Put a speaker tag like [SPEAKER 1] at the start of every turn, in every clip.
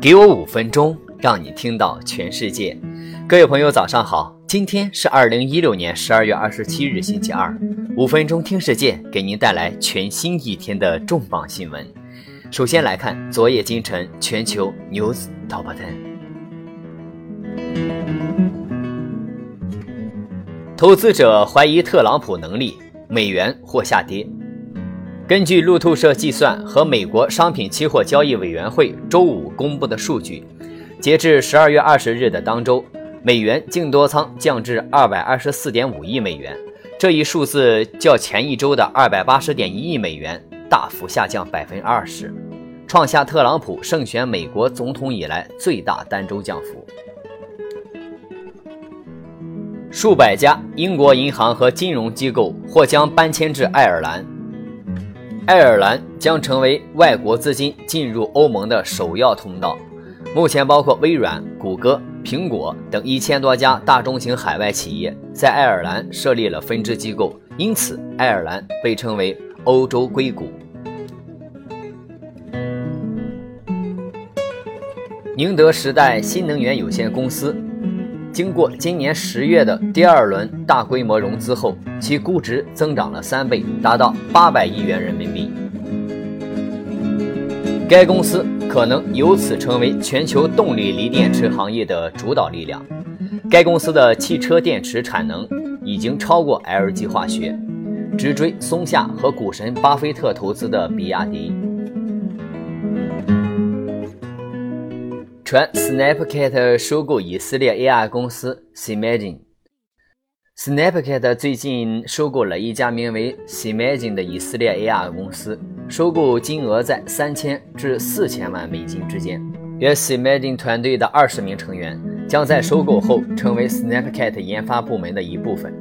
[SPEAKER 1] 给我五分钟，让你听到全世界。各位朋友，早上好！今天是二零一六年十二月二十七日，星期二。五分钟听世界，给您带来全新一天的重磅新闻。首先来看昨夜今晨全球 news top ten。投资者怀疑特朗普能力，美元或下跌。根据路透社计算和美国商品期货交易委员会周五公布的数据，截至十二月二十日的当周，美元净多仓降至二百二十四点五亿美元，这一数字较前一周的二百八十点一亿美元大幅下降百分之二十，创下特朗普胜选美国总统以来最大单周降幅。数百家英国银行和金融机构或将搬迁至爱尔兰。爱尔兰将成为外国资金进入欧盟的首要通道。目前，包括微软、谷歌、苹果等一千多家大中型海外企业在爱尔兰设立了分支机构，因此爱尔兰被称为“欧洲硅谷”。宁德时代新能源有限公司。经过今年十月的第二轮大规模融资后，其估值增长了三倍，达到八百亿元人民币。该公司可能由此成为全球动力锂电池行业的主导力量。该公司的汽车电池产能已经超过 LG 化学，直追松下和股神巴菲特投资的比亚迪。传 Snapchat 收购以色列 AI 公司 Simagine。Snapchat 最近收购了一家名为 Simagine 的以色列 AI 公司，收购金额在三千至四千万美金之间。约 Simagine 团队的二十名成员将在收购后成为 Snapchat 研发部门的一部分。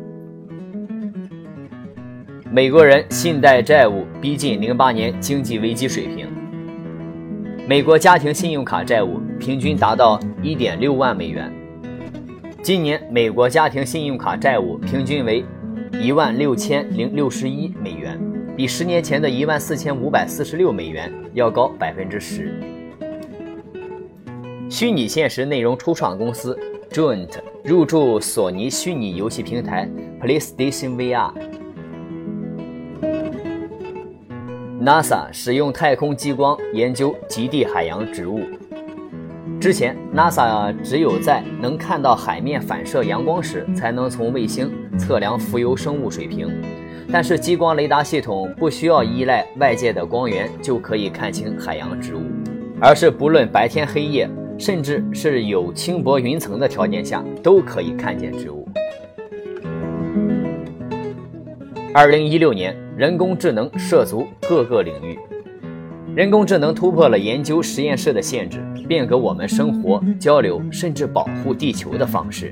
[SPEAKER 1] 美国人信贷债务逼近零八年经济危机水平。美国家庭信用卡债务平均达到一点六万美元。今年美国家庭信用卡债务平均为一万六千零六十一美元，比十年前的一万四千五百四十六美元要高百分之十。虚拟现实内容初创公司 Joint 入驻索尼虚拟游戏平台 PlayStation VR。NASA 使用太空激光研究极地海洋植物。之前，NASA 只有在能看到海面反射阳光时，才能从卫星测量浮游生物水平。但是，激光雷达系统不需要依赖外界的光源就可以看清海洋植物，而是不论白天黑夜，甚至是有轻薄云层的条件下，都可以看见植物。二零一六年。人工智能涉足各个领域，人工智能突破了研究实验室的限制，变革我们生活、交流甚至保护地球的方式。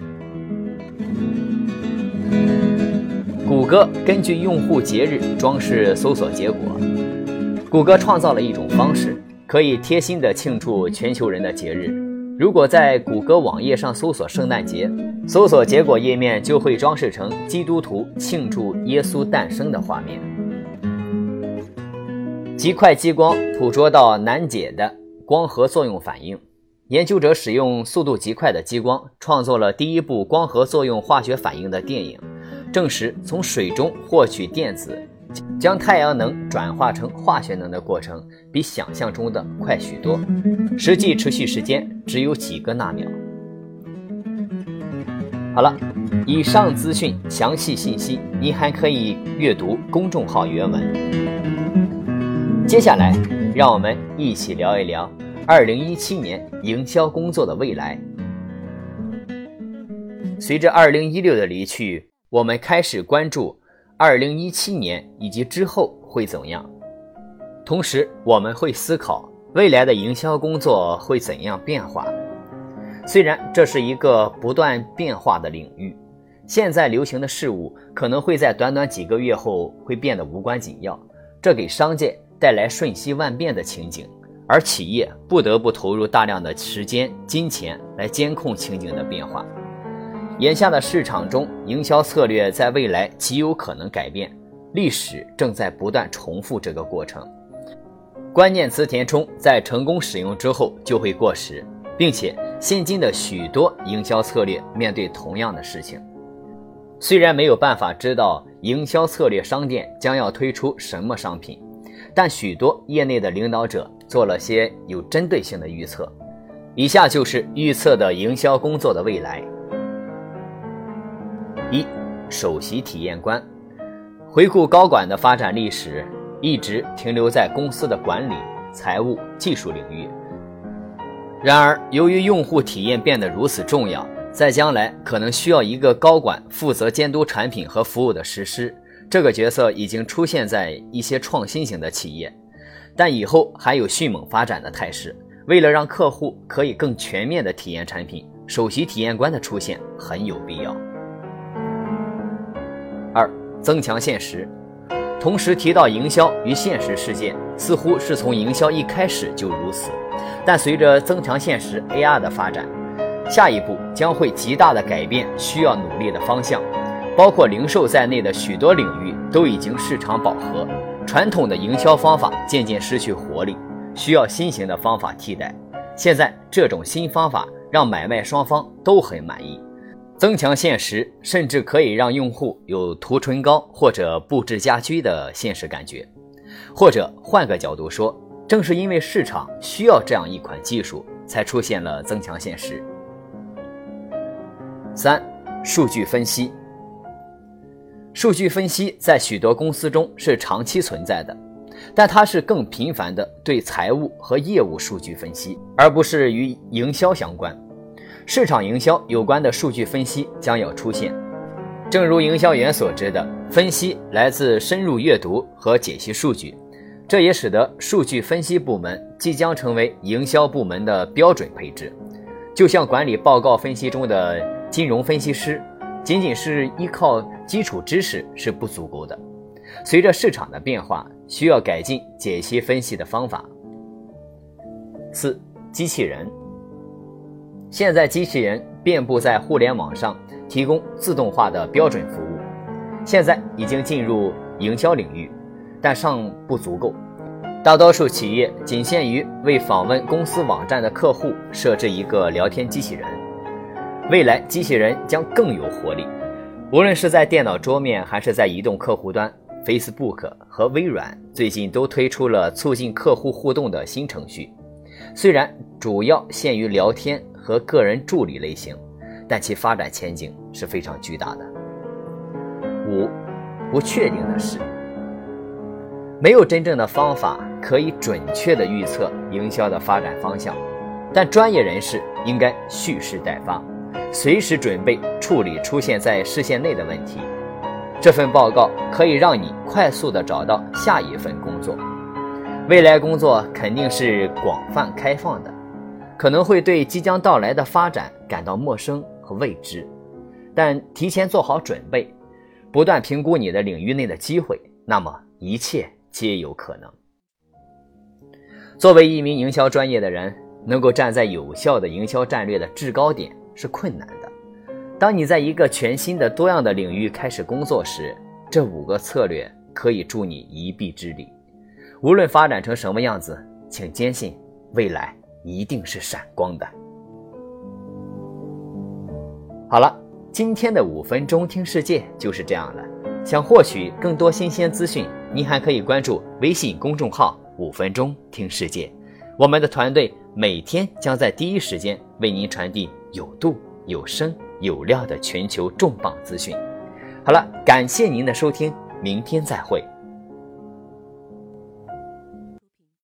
[SPEAKER 1] 谷歌根据用户节日装饰搜索结果，谷歌创造了一种方式，可以贴心的庆祝全球人的节日。如果在谷歌网页上搜索圣诞节，搜索结果页面就会装饰成基督徒庆祝耶稣诞生的画面。极快激光捕捉到难解的光合作用反应。研究者使用速度极快的激光，创作了第一部光合作用化学反应的电影，证实从水中获取电子，将太阳能转化成化学能的过程，比想象中的快许多。实际持续时间只有几个纳秒。好了，以上资讯详细信息，您还可以阅读公众号原文。接下来，让我们一起聊一聊2017年营销工作的未来。随着2016的离去，我们开始关注2017年以及之后会怎样。同时，我们会思考未来的营销工作会怎样变化。虽然这是一个不断变化的领域，现在流行的事物可能会在短短几个月后会变得无关紧要，这给商界。带来瞬息万变的情景，而企业不得不投入大量的时间、金钱来监控情景的变化。眼下的市场中，营销策略在未来极有可能改变，历史正在不断重复这个过程。关键词填充在成功使用之后就会过时，并且现今的许多营销策略面对同样的事情。虽然没有办法知道营销策略商店将要推出什么商品，但许多业内的领导者做了些有针对性的预测。以下就是预测的营销工作的未来：一、首席体验官。回顾高管的发展历史。一直停留在公司的管理、财务、技术领域。然而，由于用户体验变得如此重要，在将来可能需要一个高管负责监督产品和服务的实施。这个角色已经出现在一些创新型的企业，但以后还有迅猛发展的态势。为了让客户可以更全面的体验产品，首席体验官的出现很有必要。二、增强现实。同时提到营销与现实世界，似乎是从营销一开始就如此。但随着增强现实 AR 的发展，下一步将会极大的改变需要努力的方向。包括零售在内的许多领域都已经市场饱和，传统的营销方法渐渐失去活力，需要新型的方法替代。现在这种新方法让买卖双方都很满意。增强现实，甚至可以让用户有涂唇膏或者布置家居的现实感觉。或者换个角度说，正是因为市场需要这样一款技术，才出现了增强现实。三、数据分析。数据分析在许多公司中是长期存在的，但它是更频繁的对财务和业务数据分析，而不是与营销相关。市场营销有关的数据分析将要出现，正如营销员所知的，分析来自深入阅读和解析数据，这也使得数据分析部门即将成为营销部门的标准配置。就像管理报告分析中的金融分析师，仅仅是依靠基础知识是不足够的。随着市场的变化，需要改进解析分析的方法。四、机器人。现在，机器人遍布在互联网上，提供自动化的标准服务。现在已经进入营销领域，但尚不足够。大多数企业仅限于为访问公司网站的客户设置一个聊天机器人。未来，机器人将更有活力。无论是在电脑桌面，还是在移动客户端，Facebook 和微软最近都推出了促进客户互动的新程序。虽然主要限于聊天。和个人助理类型，但其发展前景是非常巨大的。五，不确定的是，没有真正的方法可以准确的预测营销的发展方向，但专业人士应该蓄势待发，随时准备处理出现在视线内的问题。这份报告可以让你快速的找到下一份工作。未来工作肯定是广泛开放的。可能会对即将到来的发展感到陌生和未知，但提前做好准备，不断评估你的领域内的机会，那么一切皆有可能。作为一名营销专业的人，能够站在有效的营销战略的制高点是困难的。当你在一个全新的多样的领域开始工作时，这五个策略可以助你一臂之力。无论发展成什么样子，请坚信未来。一定是闪光的。好了，今天的五分钟听世界就是这样了。想获取更多新鲜资讯，您还可以关注微信公众号“五分钟听世界”。我们的团队每天将在第一时间为您传递有度、有声、有料的全球重磅资讯。好了，感谢您的收听，明天再会。